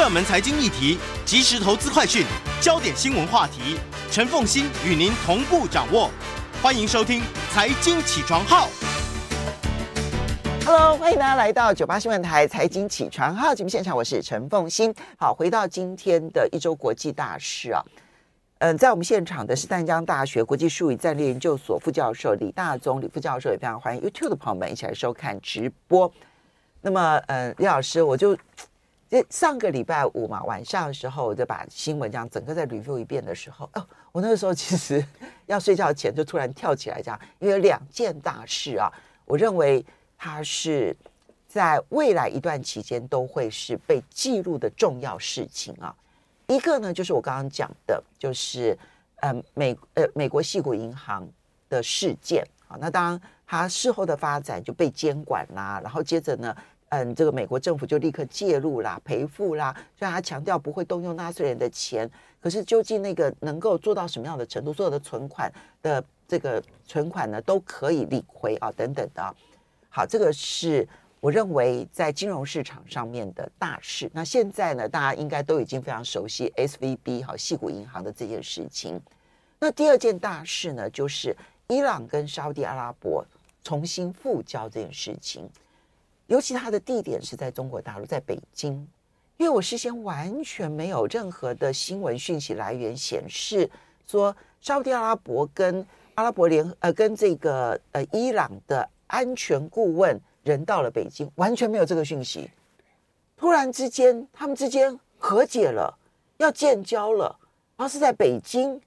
热门财经议题、即时投资快讯、焦点新闻话题，陈凤欣与您同步掌握。欢迎收听《财经起床号》。Hello，欢迎大家来到九八新闻台财经起床号节目现场，我是陈凤欣。好，回到今天的一周国际大事啊，嗯，在我们现场的是淡江大学国际术语战略研究所副教授李大宗李副教授，也非常欢迎 YouTube 的朋友们一起来收看直播。那么，嗯，李老师，我就上个礼拜五嘛晚上的时候，我就把新闻这样整个再 review 一遍的时候，哦，我那个时候其实 要睡觉前就突然跳起来，这样，因为有两件大事啊，我认为。它是在未来一段期间都会是被记录的重要事情啊。一个呢，就是我刚刚讲的，就是呃美呃美国矽谷银行的事件啊。那当然，它事后的发展就被监管啦，然后接着呢，嗯，这个美国政府就立刻介入啦，赔付啦。虽然他强调不会动用纳税人的钱，可是究竟那个能够做到什么样的程度，所有的存款的这个存款呢，都可以领回啊，等等的。好，这个是我认为在金融市场上面的大事。那现在呢，大家应该都已经非常熟悉 SVB 好，矽谷银行的这件事情。那第二件大事呢，就是伊朗跟沙地阿拉伯重新复交这件事情。尤其它的地点是在中国大陆，在北京。因为我事先完全没有任何的新闻讯息来源显示说沙地阿拉伯跟阿拉伯联呃跟这个呃伊朗的。安全顾问人到了北京，完全没有这个讯息。突然之间，他们之间和解了，要建交了，然后是在北京，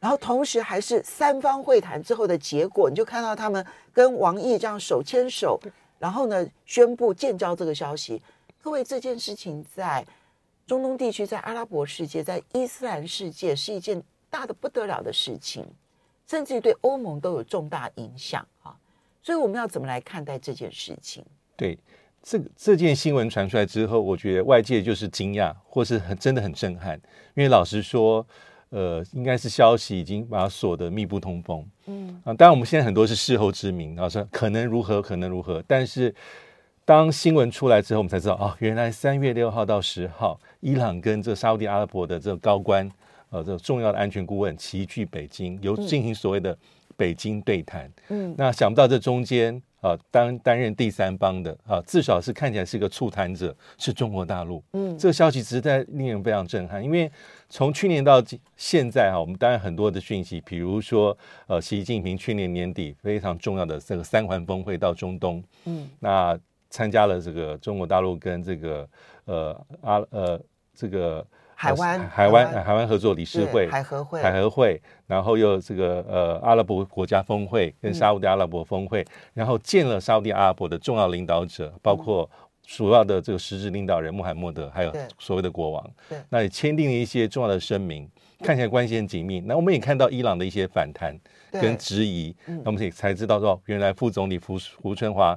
然后同时还是三方会谈之后的结果，你就看到他们跟王毅这样手牵手，然后呢宣布建交这个消息。各位，这件事情在中东地区、在阿拉伯世界、在伊斯兰世界是一件大的不得了的事情，甚至于对欧盟都有重大影响啊。所以我们要怎么来看待这件事情？对，这这件新闻传出来之后，我觉得外界就是惊讶，或是很真的很震撼。因为老实说，呃，应该是消息已经把它锁得密不通风。嗯啊，当然我们现在很多是事后之明，然后说可能如何，可能如何。但是当新闻出来之后，我们才知道啊、哦，原来三月六号到十号，伊朗跟这沙乌地阿拉伯的这个高官，呃，这个重要的安全顾问齐聚北京，有进行所谓的。北京对谈，嗯，那想不到这中间啊，担担任第三方的啊，至少是看起来是个促谈者，是中国大陆，嗯，这个消息实在令人非常震撼。因为从去年到现在哈，我们当然很多的讯息，比如说呃，习近平去年年底非常重要的这个三环峰会到中东，嗯，那参加了这个中国大陆跟这个呃阿呃这个。海湾、海湾、海湾合作理事会、海合会、海合会，然后又这个呃阿拉伯国家峰会跟沙乌地阿拉伯峰会，嗯、然后见了沙乌地阿拉伯的重要领导者，包括主要的这个实质领导人穆罕默德，还有所谓的国王，对，那也签订了一些重要的声明，看起来关系很紧密。那我们也看到伊朗的一些反弹跟质疑，那我们也才知道说，原来副总理胡胡春华，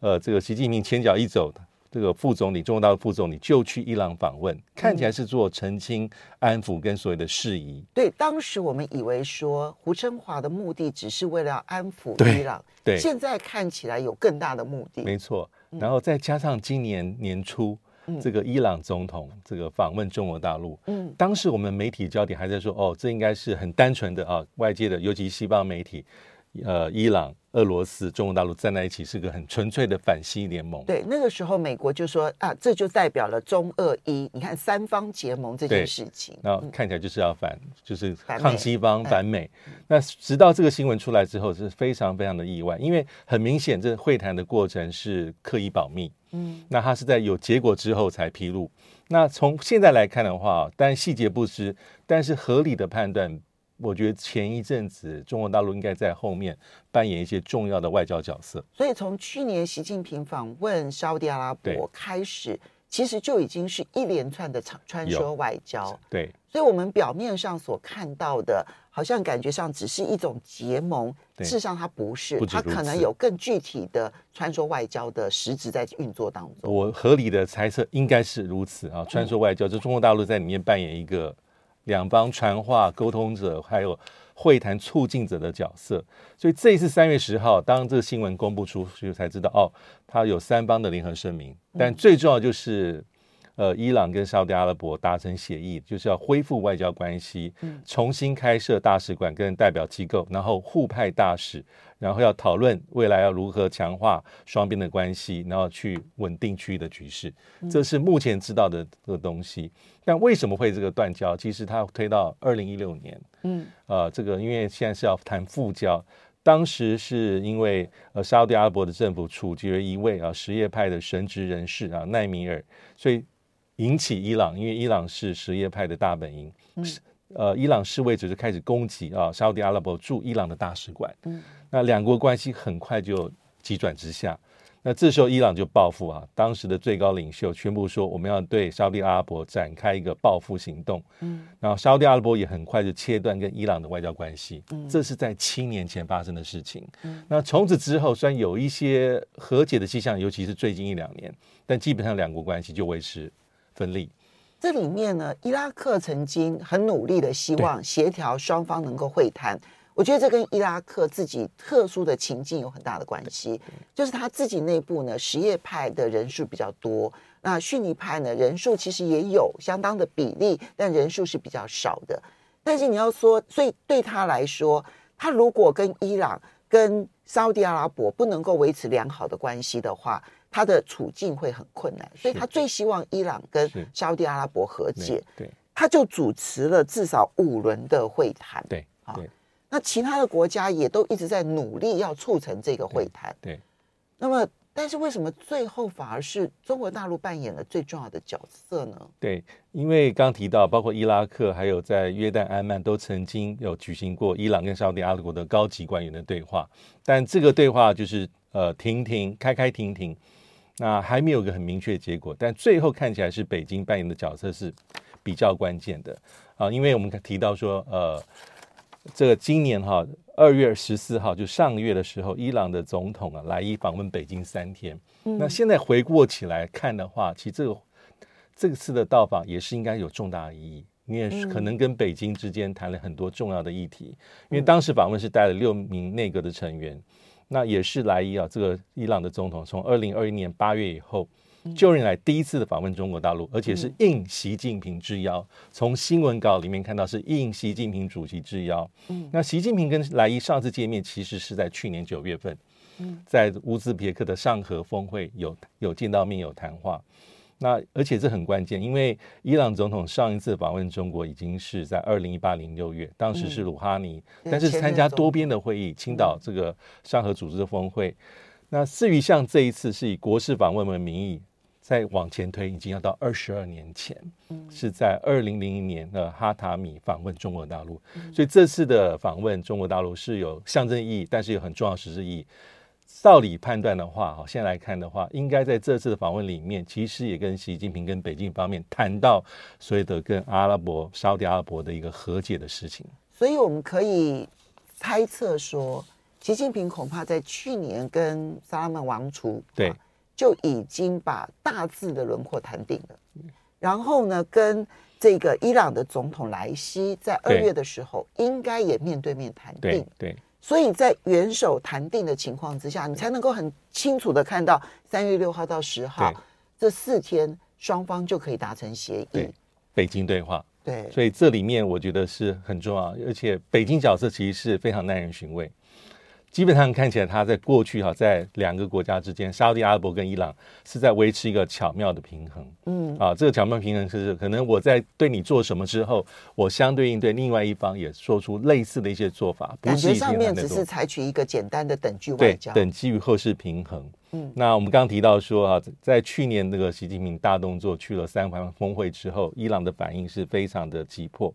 呃，这个习近平前脚一走的。这个副总理，中国大陆副总理就去伊朗访问，看起来是做澄清、安抚跟所谓的事宜。对，当时我们以为说胡春华的目的只是为了要安抚伊朗，对，现在看起来有更大的目的。没错，然后再加上今年年初、嗯、这个伊朗总统这个访问中国大陆，嗯，当时我们媒体焦点还在说，哦，这应该是很单纯的啊，外界的，尤其西方媒体。呃，伊朗、俄罗斯、中国大陆站在一起是个很纯粹的反西联盟。对，那个时候美国就说啊，这就代表了中俄伊，你看三方结盟这件事情。然后看起来就是要反，嗯、就是抗西方、反美。反美嗯、那直到这个新闻出来之后，是非常非常的意外，因为很明显，这会谈的过程是刻意保密。嗯，那他是在有结果之后才披露。那从现在来看的话，但细节不知，但是合理的判断。我觉得前一阵子中国大陆应该在后面扮演一些重要的外交角色。所以从去年习近平访问沙乌地阿拉伯开始，其实就已经是一连串的穿梭外交。对，所以我们表面上所看到的，好像感觉上只是一种结盟，事实上它不是，它可能有更具体的穿梭外交的实质在运作当中。我合理的猜测应该是如此啊，穿梭外交，就中国大陆在里面扮演一个。两方传话沟通者，还有会谈促进者的角色，所以这一次三月十号，当这个新闻公布出去，才知道哦，他有三方的联合声明。但最重要就是，呃，伊朗跟沙特阿拉伯达成协议，就是要恢复外交关系，重新开设大使馆跟代表机构，然后互派大使，然后要讨论未来要如何强化双边的关系，然后去稳定区域的局势。这是目前知道的这个东西。但为什么会这个断交？其实它推到二零一六年。嗯，呃，这个因为现在是要谈复交，当时是因为呃沙特阿拉伯的政府处决了一位啊什叶派的神职人士啊奈米尔，所以。引起伊朗，因为伊朗是什叶派的大本营，嗯、呃，伊朗示威者就开始攻击啊，沙特阿拉伯驻伊朗的大使馆，嗯，那两国关系很快就急转直下。那这时候伊朗就报复啊，当时的最高领袖宣布说，我们要对沙特阿拉伯展开一个报复行动，嗯，然后沙特阿拉伯也很快就切断跟伊朗的外交关系，嗯，这是在七年前发生的事情，嗯，那从此之后虽然有一些和解的迹象，尤其是最近一两年，但基本上两国关系就维持。分立，这里面呢，伊拉克曾经很努力的希望协调双方能够会谈。我觉得这跟伊拉克自己特殊的情境有很大的关系，就是他自己内部呢，什叶派的人数比较多，那逊尼派呢，人数其实也有相当的比例，但人数是比较少的。但是你要说，所以对他来说，他如果跟伊朗、跟沙地阿拉伯不能够维持良好的关系的话，他的处境会很困难，所以他最希望伊朗跟沙特阿拉伯和解。对，他就主持了至少五轮的会谈。对，啊，那其他的国家也都一直在努力要促成这个会谈。对，那么，但是为什么最后反而是中国大陆扮演了最重要的角色呢？对，因为刚提到，包括伊拉克还有在约旦、安曼都曾经有举行过伊朗跟沙特阿拉伯的高级官员的对话，但这个对话就是呃停停开开停停。那还没有个很明确的结果，但最后看起来是北京扮演的角色是比较关键的啊，因为我们提到说，呃，这个今年哈二月十四号就上个月的时候，伊朗的总统啊来伊访问北京三天。嗯、那现在回过起来看的话，其实这个这次的到访也是应该有重大的意义，你也是可能跟北京之间谈了很多重要的议题，因为当时访问是带了六名内阁的成员。那也是莱伊啊，这个伊朗的总统从二零二一年八月以后就任来第一次的访问中国大陆，而且是应习近平之邀。从新闻稿里面看到是应习近平主席之邀。那习近平跟莱伊上次见面其实是在去年九月份，在乌兹别克的上合峰会有有见到面有谈话。那而且这很关键，因为伊朗总统上一次访问中国已经是在二零一八年六月，当时是鲁哈尼，嗯、但是参加多边的会议，青岛这个上合组织的峰会。那至于像这一次是以国事访问为名义，再往前推，已经要到二十二年前，嗯、是在二零零一年的哈塔米访问中国大陆，嗯、所以这次的访问中国大陆是有象征意义，但是有很重要实质意义。道理判断的话，哈，现在来看的话，应该在这次的访问里面，其实也跟习近平跟北京方面谈到所谓的跟阿拉伯、沙特阿拉伯的一个和解的事情。所以我们可以猜测说，习近平恐怕在去年跟萨拉曼王储对就已经把大致的轮廓谈定了。然后呢，跟这个伊朗的总统莱西在二月的时候，应该也面对面谈定。对。对所以在元首谈定的情况之下，你才能够很清楚的看到三月六号到十号这四天双方就可以达成协议。对，北京对话。对，所以这里面我觉得是很重要，而且北京角色其实是非常耐人寻味。基本上看起来，他在过去哈，在两个国家之间，沙特阿拉伯跟伊朗是在维持一个巧妙的平衡。嗯，啊，这个巧妙平衡是可能我在对你做什么之后，我相对应对另外一方也做出类似的一些做法。感觉上面只是采取一个简单的等距外交，对，等基于后世平衡。嗯，那我们刚刚提到说啊，在去年那个习近平大动作去了三环峰会之后，伊朗的反应是非常的急迫。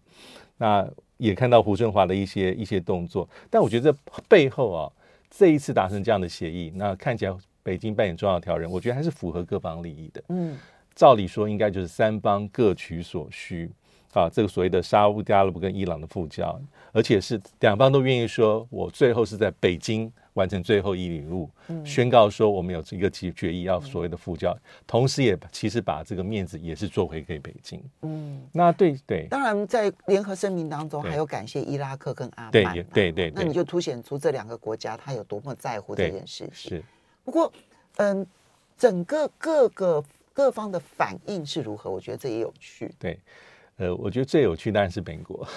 那也看到胡春华的一些一些动作，但我觉得这背后啊，这一次达成这样的协议，那看起来北京扮演重要调人，我觉得还是符合各方利益的。嗯，照理说应该就是三方各取所需啊，这个所谓的沙乌地阿拉伯跟伊朗的复交，而且是两方都愿意说，我最后是在北京。完成最后一里路，宣告说我们有一个决决议要所谓的复交，嗯、同时也其实把这个面子也是做回给北京。嗯，那对对，当然在联合声明当中还有感谢伊拉克跟阿曼，对对对，对，那你就凸显出这两个国家他有多么在乎这件事情。是，不过嗯，整个各个各方的反应是如何？我觉得这也有趣。对，呃，我觉得最有趣当然是美国，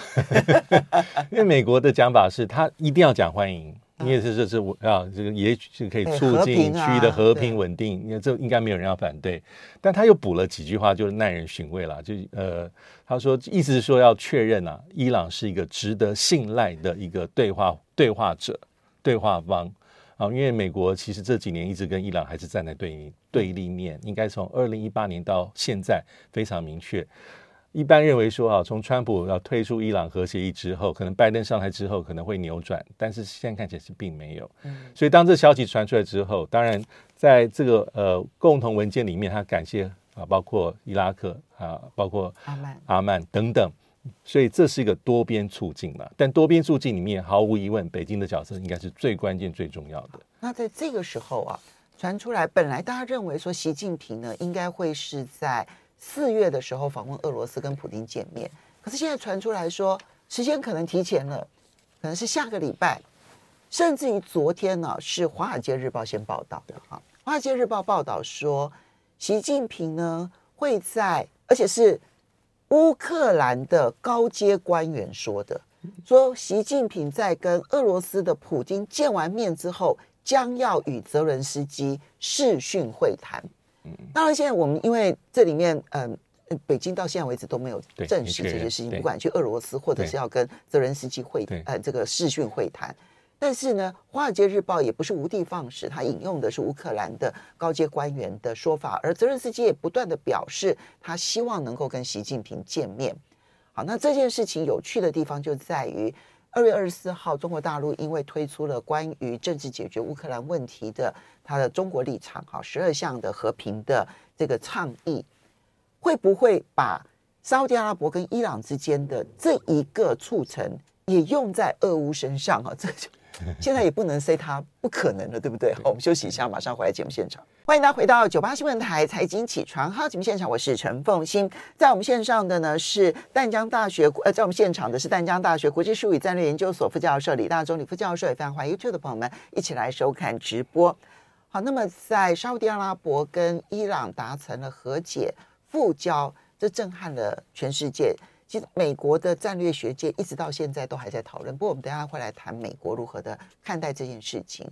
因为美国的讲法是他一定要讲欢迎。因为这这是我啊，这个也许可以促进区域的和平稳定，你看这应该没有人要反对。但他又补了几句话，就是耐人寻味了。就呃，他说意思是说要确认啊，伊朗是一个值得信赖的一个对话对话者、对话方啊。因为美国其实这几年一直跟伊朗还是站在对对立面，应该从二零一八年到现在非常明确。一般认为说啊，从川普要退出伊朗核协议之后，可能拜登上台之后可能会扭转，但是现在看起来是并没有。所以当这消息传出来之后，当然在这个呃共同文件里面，他感谢啊，包括伊拉克啊，包括阿曼、阿曼等等，所以这是一个多边促进嘛。但多边促进里面，毫无疑问，北京的角色应该是最关键、最重要的。那在这个时候啊，传出来，本来大家认为说习近平呢，应该会是在。四月的时候访问俄罗斯跟普京见面，可是现在传出来说时间可能提前了，可能是下个礼拜，甚至于昨天呢是《华尔街日报》先报道的哈，《华尔街日报》报道说习近平呢会在，而且是乌克兰的高阶官员说的，说习近平在跟俄罗斯的普京见完面之后，将要与泽伦斯基视讯会谈。当然，现在我们因为这里面，嗯、呃，北京到现在为止都没有证实这些事情，不管去俄罗斯或者是要跟泽连斯基会，呃，这个视讯会谈。但是呢，《华尔街日报》也不是无的放矢，他引用的是乌克兰的高阶官员的说法，而泽连斯基也不断的表示，他希望能够跟习近平见面。好，那这件事情有趣的地方就在于。二月二十四号，中国大陆因为推出了关于政治解决乌克兰问题的他的中国立场，哈，十二项的和平的这个倡议，会不会把沙乌地阿拉伯跟伊朗之间的这一个促成也用在俄乌身上？哈，这就。现在也不能 say 他不可能了，对不对？好，我们休息一下，马上回来节目现场。欢迎大家回到九八新闻台财经起床号节目现场，我是陈凤欣。在我们线上的呢是淡江大学，呃，在我们现场的是淡江大学国际术语战略研究所副教授李大中李副教授，也非常欢迎 YouTube 的朋友们一起来收看直播。好，那么在沙乌地阿拉伯跟伊朗达成了和解复交，这震撼了全世界。其实美国的战略学界一直到现在都还在讨论，不过我们等下会来谈美国如何的看待这件事情。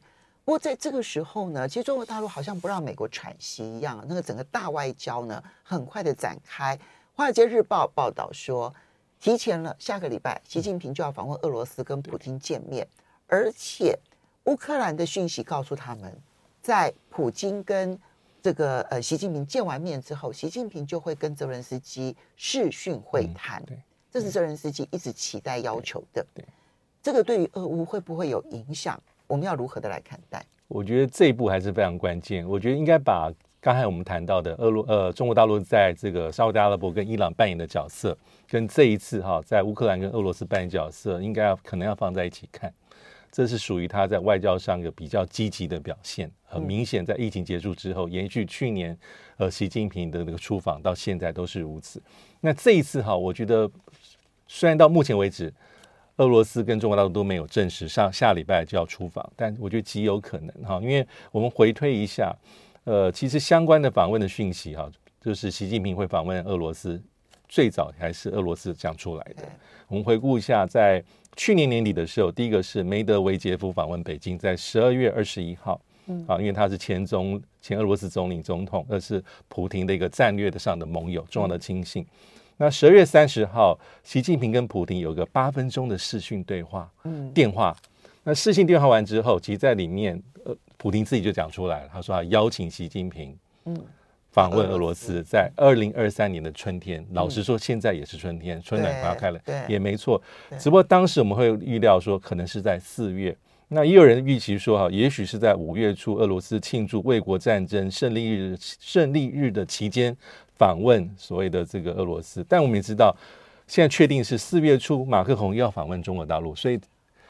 不过在这个时候呢，其实中国大陆好像不让美国喘息一样，那个整个大外交呢很快的展开。《华尔街日报》报道说，提前了下个礼拜，习近平就要访问俄罗斯跟普京见面，而且乌克兰的讯息告诉他们，在普京跟这个呃，习近平见完面之后，习近平就会跟泽伦斯基视讯会谈。嗯、这是泽伦斯基一直期待要求的。对，对这个对于俄乌会不会有影响？我们要如何的来看待？我觉得这一步还是非常关键。我觉得应该把刚才我们谈到的俄罗呃中国大陆在这个沙乌地阿拉伯跟伊朗扮演的角色，跟这一次哈在乌克兰跟俄罗斯扮演角色，应该要可能要放在一起看。这是属于他在外交上一个比较积极的表现，很明显，在疫情结束之后，延续去年呃习近平的那个出访到现在都是如此。那这一次哈，我觉得虽然到目前为止，俄罗斯跟中国大陆都没有证实上下礼拜就要出访，但我觉得极有可能哈，因为我们回推一下，呃，其实相关的访问的讯息哈，就是习近平会访问俄罗斯，最早还是俄罗斯讲出来的。我们回顾一下，在去年年底的时候，第一个是梅德韦杰夫访问北京，在十二月二十一号，嗯，啊，因为他是前总前俄罗斯总理总统，而是普京的一个战略的上的盟友，重要的亲信。那十二月三十号，习近平跟普京有个八分钟的视讯对话，嗯，电话。那视讯电话完之后，其实在里面，呃，普京自己就讲出来了，他说他邀请习近平，嗯。访问俄罗斯，在二零二三年的春天，老实说，现在也是春天，春暖花开了，也没错。只不过当时我们会预料说，可能是在四月。那也有人预期说，哈，也许是在五月初，俄罗斯庆祝卫国战争胜利日胜利日的期间访问所谓的这个俄罗斯。但我们也知道，现在确定是四月初，马克宏要访问中国大陆，所以。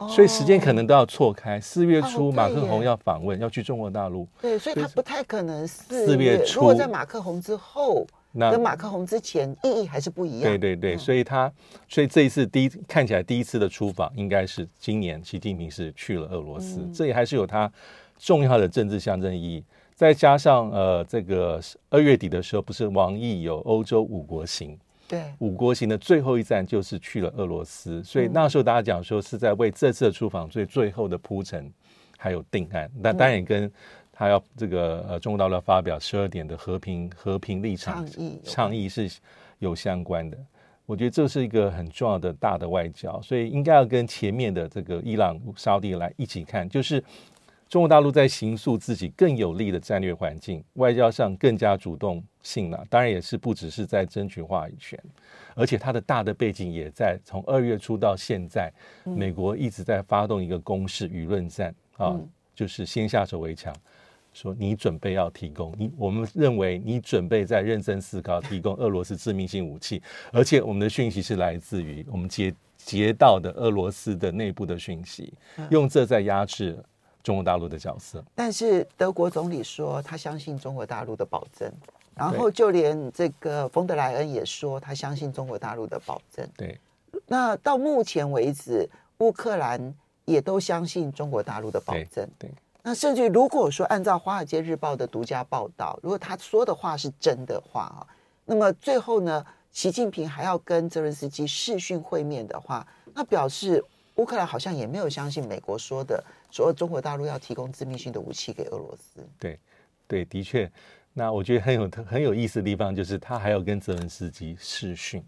所以时间可能都要错开。四月初，马克宏要访问，要去中国大陆。对，所以他不太可能四月初。如果在马克宏之后，那跟马克宏之前意义还是不一样。对对对，所以他，所以这一次第一看起来第一次的出访，应该是今年习近平是去了俄罗斯，这也还是有他重要的政治象征意义。再加上呃，这个二月底的时候，不是王毅有欧洲五国行，对，五国行的最后一站就是去了俄罗斯，所以那时候大家讲说是在为这次的出访最最后的铺陈，还有定案。那当然也跟他要这个呃中国大陆要发表十二点的和平和平立场倡议倡议是有相关的。我觉得这是一个很重要的大的外交，所以应该要跟前面的这个伊朗、沙地来一起看，就是。中国大陆在形塑自己更有利的战略环境，外交上更加主动性了。当然也是不只是在争取话语权，而且它的大的背景也在从二月初到现在，美国一直在发动一个攻势舆论战啊，就是先下手为强，说你准备要提供你，我们认为你准备在认真思考提供 俄罗斯致命性武器，而且我们的讯息是来自于我们接接到的俄罗斯的内部的讯息，用这在压制。中国大陆的角色，但是德国总理说他相信中国大陆的保证，然后就连这个冯德莱恩也说他相信中国大陆的保证。对，那到目前为止，乌克兰也都相信中国大陆的保证。对，对，那甚至如果说按照《华尔街日报》的独家报道，如果他说的话是真的话啊，那么最后呢，习近平还要跟泽伦斯基视讯会面的话，那表示乌克兰好像也没有相信美国说的。说中国大陆要提供致命性的武器给俄罗斯，对，对，的确。那我觉得很有很有意思的地方就是他还要跟泽连斯基视讯。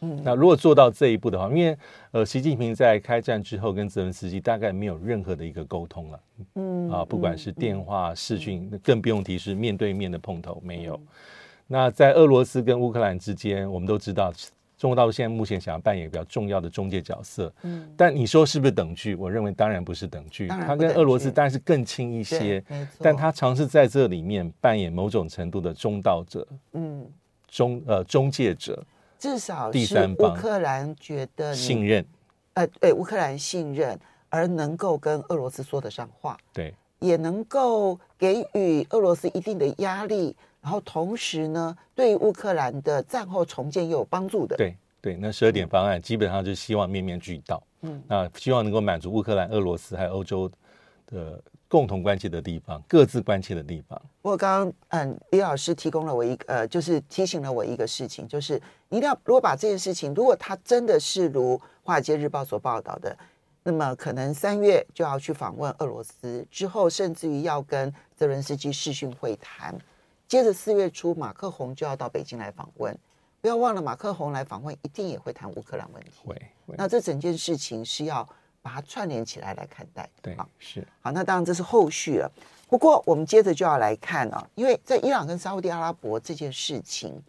嗯，那如果做到这一步的话，因为呃，习近平在开战之后跟泽连斯基大概没有任何的一个沟通了。嗯啊，不管是电话视讯，更不用提是面对面的碰头没有。那在俄罗斯跟乌克兰之间，我们都知道。中国大陆现在目前想要扮演比较重要的中介角色，嗯，但你说是不是等距？我认为当然不是等距，它跟俄罗斯当然是更亲一些，但他尝试在这里面扮演某种程度的中道者，嗯，中呃中介者，至少第三方乌克兰觉得信任，呃，对乌克兰信任，而能够跟俄罗斯说得上话，对，也能够给予俄罗斯一定的压力。然后同时呢，对于乌克兰的战后重建也有帮助的。对对，那十二点方案基本上就希望面面俱到。嗯，那希望能够满足乌克兰、俄罗斯还有欧洲的共同关切的地方，各自关切的地方。我刚刚嗯，李老师提供了我一个呃，就是提醒了我一个事情，就是你一定要如果把这件事情，如果他真的是如《华尔街日报》所报道的，那么可能三月就要去访问俄罗斯，之后甚至于要跟泽伦斯基视讯会谈。接着四月初，马克宏就要到北京来访问。不要忘了，马克宏来访问，一定也会谈乌克兰问题。会，会。那这整件事情是要把它串联起来来看待。对，是。好，那当然这是后续了。不过我们接着就要来看啊，因为在伊朗跟沙乌地阿拉伯这件事情，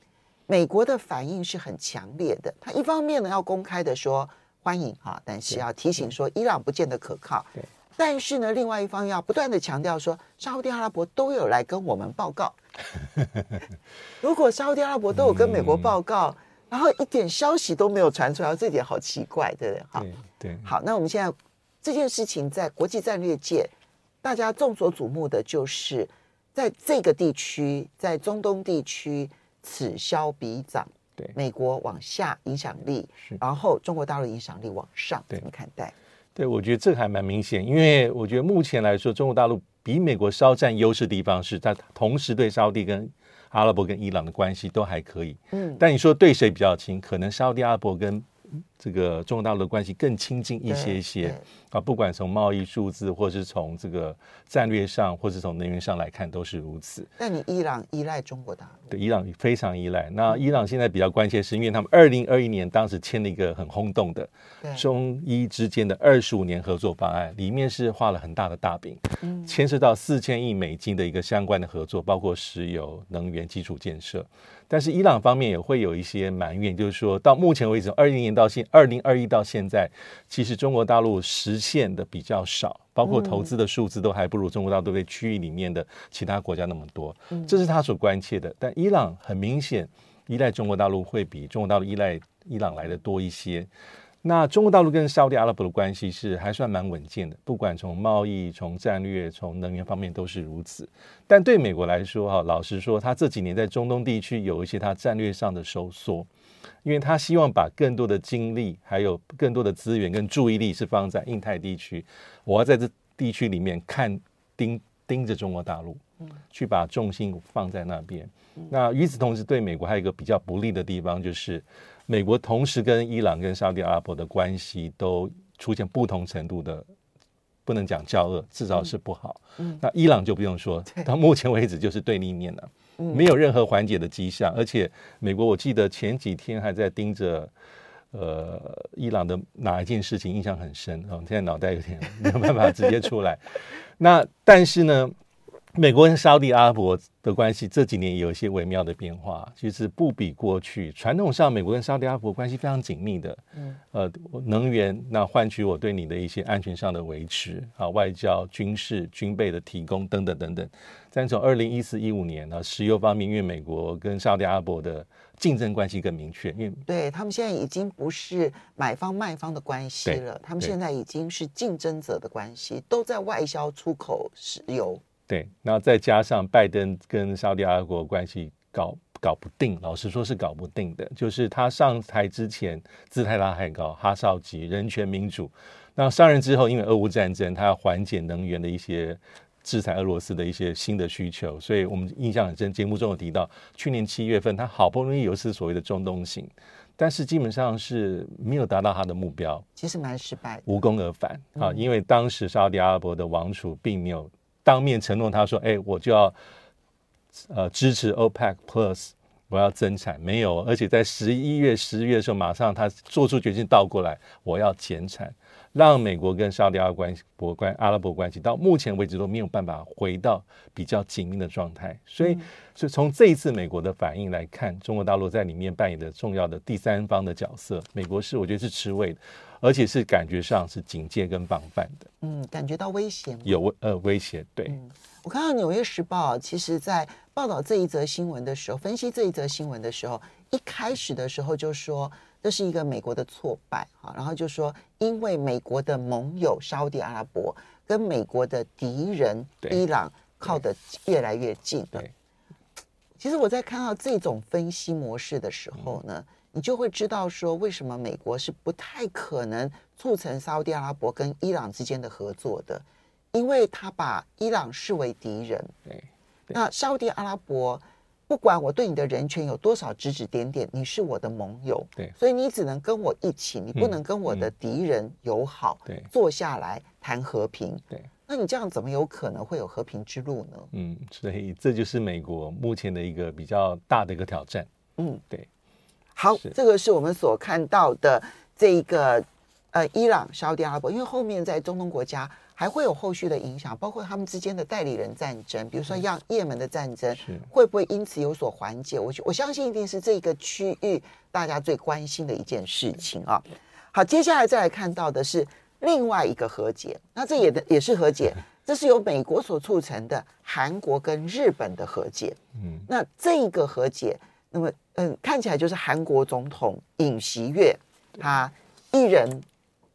美国的反应是很强烈的。他一方面呢要公开的说欢迎啊，但是要提醒说伊朗不见得可靠。对。但是呢，另外一方要不断的强调说，沙乌地阿拉伯都有来跟我们报告。如果沙乌地阿拉伯都有跟美国报告，嗯、然后一点消息都没有传出来，这点好奇怪，对不对？好，对，好，那我们现在这件事情在国际战略界，大家众所瞩目的就是在这个地区，在中东地区，此消彼长。对，美国往下影响力，然后中国大陆影响力往上，怎么看待？对，我觉得这个还蛮明显，因为我觉得目前来说，中国大陆比美国稍占优势的地方是，它同时对沙乌地跟阿拉伯跟伊朗的关系都还可以。嗯，但你说对谁比较亲？可能沙乌地阿拉伯跟这个中国大陆的关系更亲近一些些啊，不管从贸易数字，或是从这个战略上，或是从能源上来看，都是如此。那你伊朗依赖中国大陆？对，伊朗非常依赖。那伊朗现在比较关切，是因为他们二零二一年当时签了一个很轰动的中伊之间的二十五年合作方案，里面是画了很大的大饼，牵涉到四千亿美金的一个相关的合作，包括石油、能源、基础建设。但是伊朗方面也会有一些埋怨，就是说到目前为止，二零年到现二零二一到现在，其实中国大陆实现的比较少，包括投资的数字都还不如中国大陆对区域里面的其他国家那么多，这是他所关切的。但伊朗很明显依赖中国大陆会比中国大陆依赖伊朗来的多一些。那中国大陆跟沙乌地阿拉伯的关系是还算蛮稳健的，不管从贸易、从战略、从能源方面都是如此。但对美国来说，哈，老实说，他这几年在中东地区有一些他战略上的收缩，因为他希望把更多的精力、还有更多的资源跟注意力是放在印太地区。我要在这地区里面看盯盯着中国大陆，去把重心放在那边。那与此同时，对美国还有一个比较不利的地方，就是美国同时跟伊朗跟沙特阿拉伯的关系都出现不同程度的，不能讲交恶，至少是不好。那伊朗就不用说，到目前为止就是对立面了，没有任何缓解的迹象。而且美国我记得前几天还在盯着，呃，伊朗的哪一件事情印象很深啊？现在脑袋有点没有办法直接出来。那但是呢？美国跟沙特阿拉伯的关系这几年也有一些微妙的变化，其实不比过去。传统上，美国跟沙特阿拉伯关系非常紧密的，嗯，呃，能源那换取我对你的一些安全上的维持啊，外交、军事、军备的提供等等等等。但从二零一四一五年呢，石油方面，因为美国跟沙特阿拉伯的竞争关系更明确，因为对他们现在已经不是买方卖方的关系了，他们现在已经是竞争者的关系，都在外销出口石油。对，然后再加上拜登跟沙特阿拉伯关系搞搞不定，老实说是搞不定的。就是他上台之前姿态拉太高，哈少吉人权民主，那上任之后，因为俄乌战争，他要缓解能源的一些制裁俄罗斯的一些新的需求，所以我们印象很深。节目中有提到，去年七月份他好不容易有一次所谓的中东行，但是基本上是没有达到他的目标，其实蛮失败的，无功而返啊！因为当时沙特阿拉伯的王储并没有。当面承诺，他说：“哎，我就要呃支持 OPEC Plus，我要增产。没有，而且在十一月、十月的时候，马上他做出决定倒过来，我要减产，让美国跟沙特阿拉伯关系、关阿拉伯关系到目前为止都没有办法回到比较紧密的状态。所以，嗯、所以从这一次美国的反应来看，中国大陆在里面扮演的重要的第三方的角色，美国是我觉得是吃味的。”而且是感觉上是警戒跟防范的，嗯，感觉到威胁，有呃威胁，对。嗯，我看到《纽约时报》其实在报道这一则新闻的时候，分析这一则新闻的时候，一开始的时候就说这是一个美国的挫败哈，然后就说因为美国的盟友沙特阿拉伯跟美国的敌人伊朗靠得越来越近了。对，其实我在看到这种分析模式的时候呢。嗯你就会知道说，为什么美国是不太可能促成沙特阿拉伯跟伊朗之间的合作的，因为他把伊朗视为敌人。对，那沙特阿拉伯不管我对你的人权有多少指指点点，你是我的盟友。对，所以你只能跟我一起，你不能跟我的敌人友好。对，坐下来谈和平。对，那你这样怎么有可能会有和平之路呢？嗯，所以这就是美国目前的一个比较大的一个挑战。嗯，对。好，这个是我们所看到的这一个呃，伊朗、沙特阿拉伯，因为后面在中东国家还会有后续的影响，包括他们之间的代理人战争，比如说像也门的战争，会不会因此有所缓解？我我相信一定是这个区域大家最关心的一件事情啊。好，接下来再来看到的是另外一个和解，那这也的也是和解，这是由美国所促成的韩国跟日本的和解。嗯，那这个和解。那么，嗯，看起来就是韩国总统尹锡悦他一人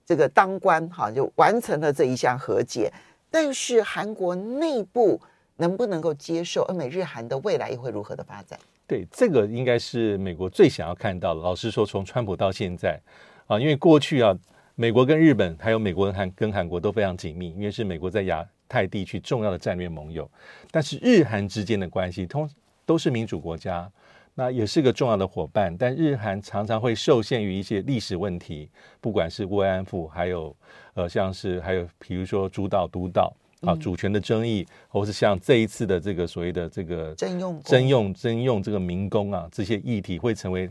这个当官哈，就完成了这一项和解。但是韩国内部能不能够接受，而美日韩的未来又会如何的发展？对，这个应该是美国最想要看到的。老实说，从川普到现在啊，因为过去啊，美国跟日本还有美国跟韩跟韩国都非常紧密，因为是美国在亚太地区重要的战略盟友。但是日韩之间的关系，通都是民主国家。那也是个重要的伙伴，但日韩常常会受限于一些历史问题，不管是慰安妇，还有呃，像是还有比如说主导独岛啊主权的争议，或是像这一次的这个所谓的这个征用征用征用这个民工啊，这些议题会成为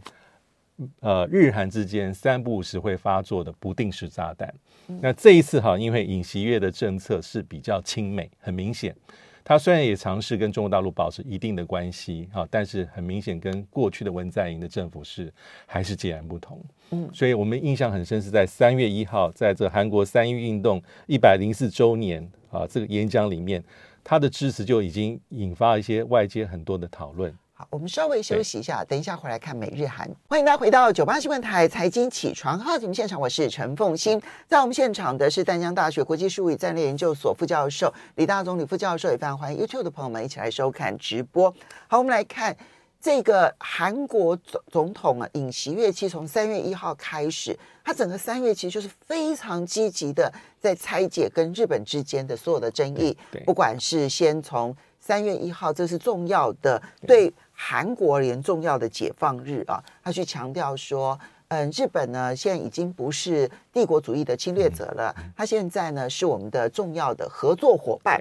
呃日韩之间三不五时会发作的不定时炸弹。那这一次哈，因为尹锡悦的政策是比较亲美，很明显。他虽然也尝试跟中国大陆保持一定的关系，啊，但是很明显跟过去的文在寅的政府是还是截然不同。嗯，所以我们印象很深是在三月一号，在这韩国三一运动一百零四周年啊这个演讲里面，他的支持就已经引发一些外界很多的讨论。好，我们稍微休息一下，等一下回来看美日韩。欢迎大家回到九八新闻台财经起床号节目现场，我是陈凤欣。在我们现场的是淡江大学国际事务与战略研究所副教授李大宗李副教授，也非常欢迎 YouTube 的朋友们一起来收看直播。好，我们来看这个韩国总总统啊，尹锡悦，其实从三月一号开始，他整个三月其实就是非常积极的在拆解跟日本之间的所有的争议，不管是先从。三月一号，这是重要的对韩国而言重要的解放日啊。他去强调说，嗯，日本呢现在已经不是帝国主义的侵略者了，他现在呢是我们的重要的合作伙伴。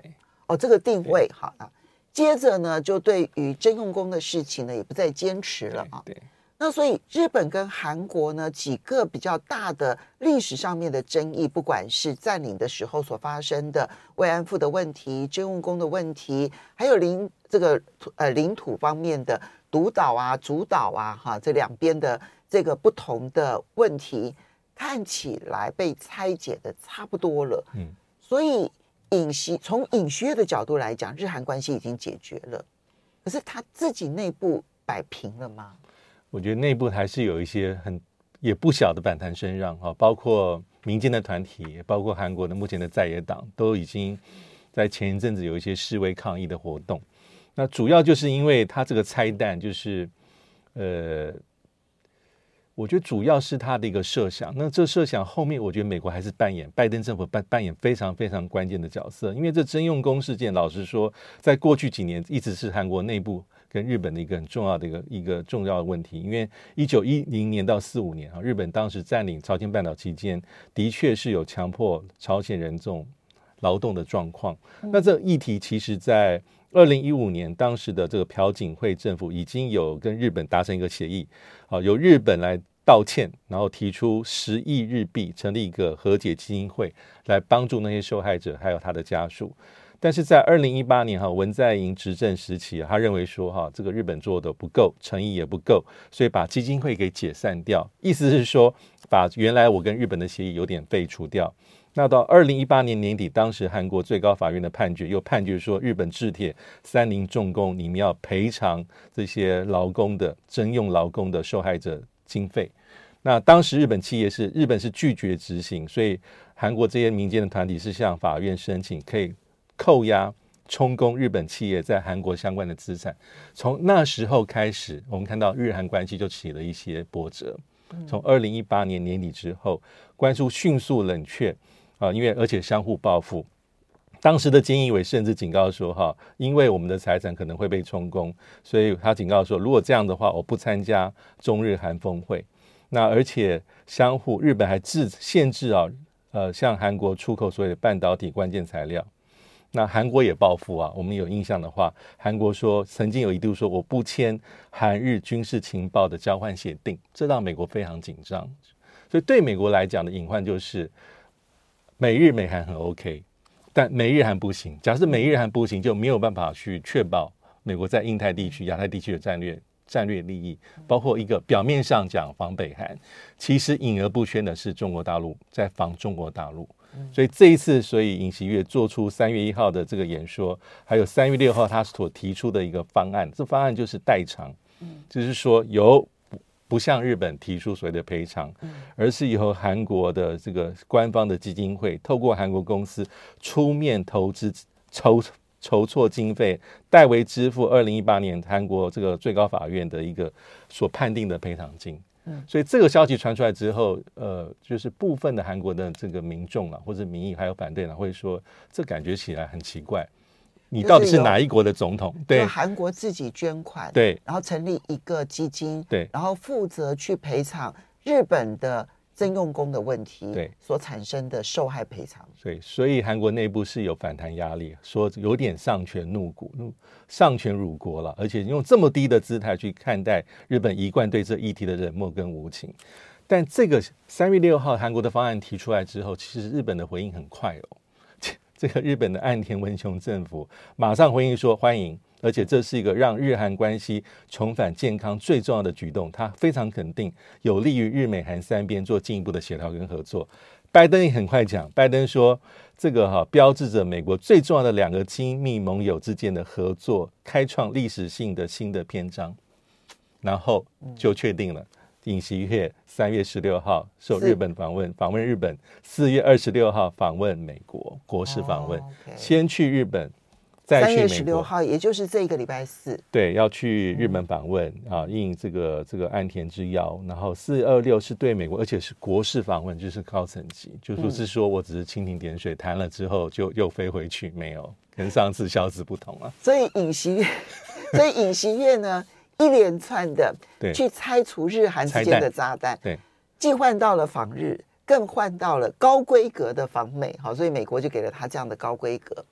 哦，这个定位好啊。接着呢，就对于征用工的事情呢，也不再坚持了啊。对。对那所以日本跟韩国呢，几个比较大的历史上面的争议，不管是占领的时候所发生的慰安妇的问题、征务工的问题，还有领这个呃领土方面的独岛啊、主岛啊，哈，这两边的这个不同的问题，看起来被拆解的差不多了。嗯，所以尹锡从尹锡悦的角度来讲，日韩关系已经解决了，可是他自己内部摆平了吗？我觉得内部还是有一些很也不小的反弹声让啊，包括民间的团体，包括韩国的目前的在野党，都已经在前一阵子有一些示威抗议的活动。那主要就是因为他这个拆弹，就是呃，我觉得主要是他的一个设想。那这设想后面，我觉得美国还是扮演拜登政府扮扮演非常非常关键的角色，因为这征用工事件，老实说，在过去几年一直是韩国内部。跟日本的一个很重要的一个一个重要的问题，因为一九一零年到四五年啊，日本当时占领朝鲜半岛期间，的确是有强迫朝鲜人这种劳动的状况。那这议题其实，在二零一五年，当时的这个朴槿惠政府已经有跟日本达成一个协议，啊，由日本来道歉，然后提出十亿日币成立一个和解基金会，来帮助那些受害者还有他的家属。但是在二零一八年哈文在寅执政时期，他认为说哈这个日本做的不够，诚意也不够，所以把基金会给解散掉。意思是说，把原来我跟日本的协议有点废除掉。那到二零一八年年底，当时韩国最高法院的判决又判决说，日本制铁、三菱重工，你们要赔偿这些劳工的征用劳工的受害者经费。那当时日本企业是日本是拒绝执行，所以韩国这些民间的团体是向法院申请可以。扣押充公日本企业在韩国相关的资产，从那时候开始，我们看到日韩关系就起了一些波折。从二零一八年年底之后，关系迅速冷却啊，因为而且相互报复。当时的菅义伟甚至警告说：“哈，因为我们的财产可能会被充公，所以他警告说，如果这样的话，我不参加中日韩峰会。那而且相互，日本还制限制啊，呃，向韩国出口所有的半导体关键材料。”那韩国也报复啊！我们有印象的话，韩国说曾经有一度说我不签韩日军事情报的交换协定，这让美国非常紧张。所以对美国来讲的隐患就是美日美韩很 OK，但美日韩不行。假设美日韩不行，就没有办法去确保美国在印太地区、亚太地区的战略战略利益，包括一个表面上讲防北韩，其实隐而不宣的是中国大陆在防中国大陆。所以这一次，所以尹锡悦做出三月一号的这个演说，还有三月六号他所提出的一个方案，这方案就是代偿，就是说由不向日本提出所谓的赔偿，而是由韩国的这个官方的基金会，透过韩国公司出面投资筹筹措经费，代为支付二零一八年韩国这个最高法院的一个所判定的赔偿金。所以这个消息传出来之后，呃，就是部分的韩国的这个民众啊，或者民意还有反对呢，会说这感觉起来很奇怪，你到底是哪一国的总统？对，韩国自己捐款，对，然后成立一个基金，对，然后负责去赔偿日本的。征用工的问题，对所产生的受害赔偿，对，所以韩国内部是有反弹压力，说有点丧权辱国，丧权辱国了，而且用这么低的姿态去看待日本一贯对这议题的冷漠跟无情。但这个三月六号韩国的方案提出来之后，其实日本的回应很快哦，这个日本的岸田文雄政府马上回应说欢迎。而且这是一个让日韩关系重返健康最重要的举动，他非常肯定，有利于日美韩三边做进一步的协调跟合作。拜登也很快讲，拜登说这个哈标志着美国最重要的两个亲密盟友之间的合作，开创历史性的新的篇章。然后就确定了，尹锡悦三月十六号受日本访问，访问日本；四月二十六号访问美国，国事访问，先去日本。再三月十六号，也就是这一个礼拜四，对，要去日本访问、嗯、啊，应这个这个岸田之邀。然后四二六是对美国，而且是国事访问，就是高层级，就不是说我只是蜻蜓点水谈了之后就又飞回去，没有，跟上次消息不同啊。所以尹锡悦，所以尹锡悦呢，一连串的去拆除日韩之间的炸弹，对，既换到了访日，更换到了高规格的访美，好，所以美国就给了他这样的高规格。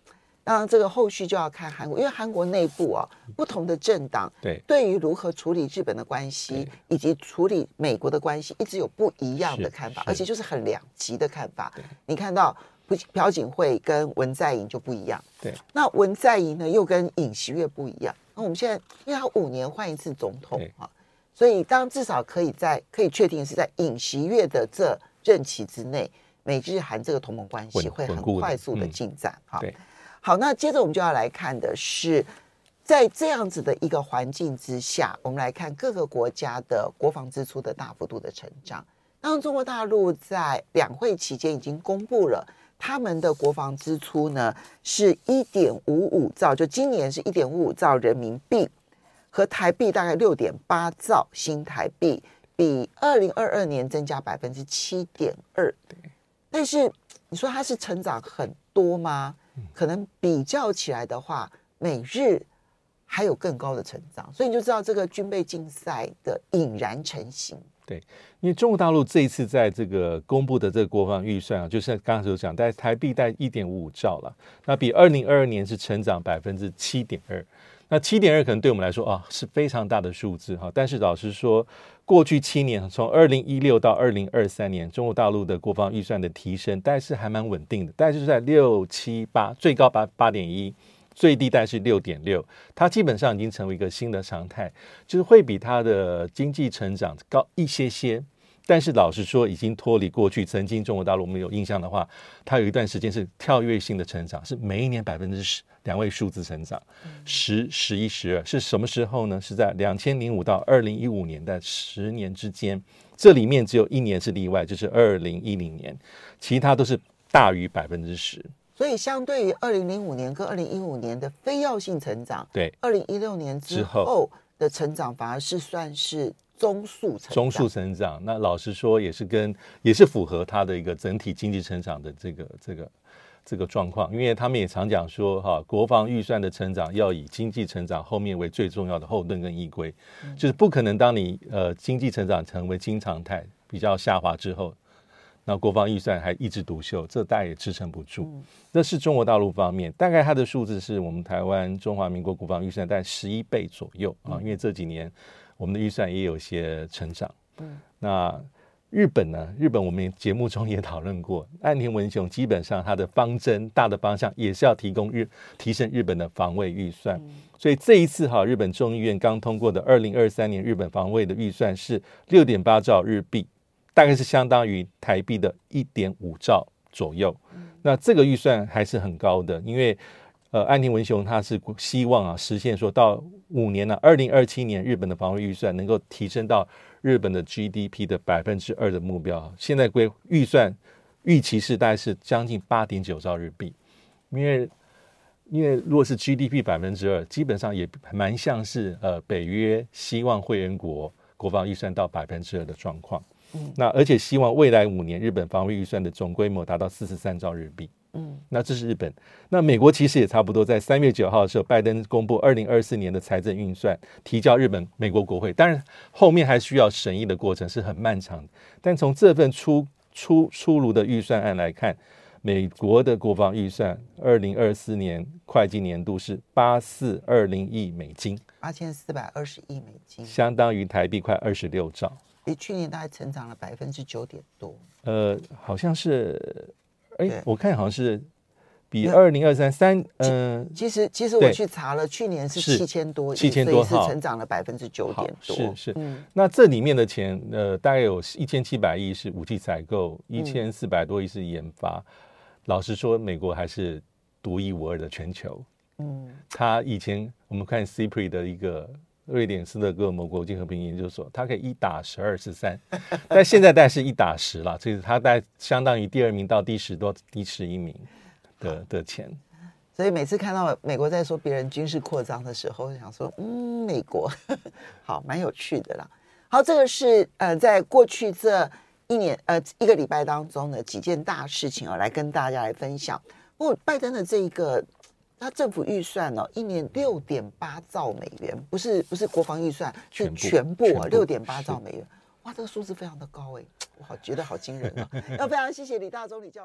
当然，这个后续就要看韩国，因为韩国内部啊，不同的政党对对于如何处理日本的关系以及处理美国的关系，一直有不一样的看法，而且就是很两极的看法。你看到朴朴槿惠跟文在寅就不一样，对，那文在寅呢又跟尹锡悦不一样。那我们现在，因为他五年换一次总统啊，所以当至少可以在可以确定是在尹锡悦的这任期之内，美日韩这个同盟关系会很快速的进展哈。对。好，那接着我们就要来看的是，在这样子的一个环境之下，我们来看各个国家的国防支出的大幅度的成长。当中国大陆在两会期间已经公布了他们的国防支出呢，是一点五五兆，就今年是一点五五兆人民币，和台币大概六点八兆新台币，比二零二二年增加百分之七点二。但是你说它是成长很多吗？可能比较起来的话，美日还有更高的成长，所以你就知道这个军备竞赛的引然成型。对，因为中国大陆这一次在这个公布的这个国防预算啊，就是刚才所讲，在台币在一点五五兆了，那比二零二二年是成长百分之七点二。那七点二可能对我们来说啊是非常大的数字哈，但是老实说，过去七年从二零一六到二零二三年，中国大陆的国防预算的提升，但是还蛮稳定的，大概是在六七八，最高八八点一，最低大概是六点六，它基本上已经成为一个新的常态，就是会比它的经济成长高一些些。但是老实说，已经脱离过去曾经中国大陆我们有印象的话，它有一段时间是跳跃性的成长，是每一年百分之十两位数字成长，十、十一、十二是什么时候呢？是在两千零五到二零一五年的十年之间，这里面只有一年是例外，就是二零一零年，其他都是大于百分之十。所以相对于二零零五年跟二零一五年的非要性成长，对，二零一六年之后的成长反而是算是。中速成中速成长，那老实说也是跟也是符合它的一个整体经济成长的这个这个这个状况，因为他们也常讲说哈，国防预算的成长要以经济成长后面为最重要的后盾跟依归，就是不可能当你呃经济成长成为经常态比较下滑之后，那国防预算还一枝独秀，这大概也支撑不住。这是中国大陆方面，大概它的数字是我们台湾中华民国国防预算在十一倍左右啊，因为这几年。我们的预算也有些成长。嗯，那日本呢？日本我们节目中也讨论过，岸田文雄基本上他的方针大的方向也是要提供日提升日本的防卫预算。嗯，所以这一次哈，日本众议院刚通过的二零二三年日本防卫的预算是六点八兆日币，大概是相当于台币的一点五兆左右。那这个预算还是很高的，因为。呃，岸田文雄他是希望啊，实现说到五年呢、啊，二零二七年日本的防卫预算能够提升到日本的 GDP 的百分之二的目标。现在规预算预期是大概是将近八点九兆日币，因为因为如果是 GDP 百分之二，基本上也蛮像是呃北约希望会员国国防预算到百分之二的状况。嗯，那而且希望未来五年日本防卫预算的总规模达到四十三兆日币。嗯，那这是日本，那美国其实也差不多，在三月九号的时候，拜登公布二零二四年的财政预算，提交日本美国国会，当然后面还需要审议的过程是很漫长的。但从这份出出出炉的预算案来看，美国的国防预算二零二四年会计年度是八四二零亿美金，八千四百二十亿美金，相当于台币快二十六兆，比去年大概成长了百分之九点多。呃，好像是。哎，我看好像是比二零二三三，嗯，其实其实我去查了，去年是七千多亿，七千多，是成长了百分之九点多，是是。嗯，那这里面的钱，呃，大概有一千七百亿是武器采购，一千四百多亿是研发。老实说，美国还是独一无二的全球。嗯，他以前我们看 CIPRI 的一个。瑞典斯德哥尔摩国际和平研究所，它可以一打十二十三，但现在大概是一打十了，所以它大概相当于第二名到第十多第十一名的的钱。所以每次看到美国在说别人军事扩张的时候，就想说，嗯，美国 好蛮有趣的啦。好，这个是呃，在过去这一年呃一个礼拜当中的几件大事情哦，来跟大家来分享。不过拜登的这一个他政府预算哦，一年六点八兆美元，不是不是国防预算，是全部啊，六点八兆美元。哇，这个数字非常的高哎，我好觉得好惊人啊！要非常谢谢李大中李教授。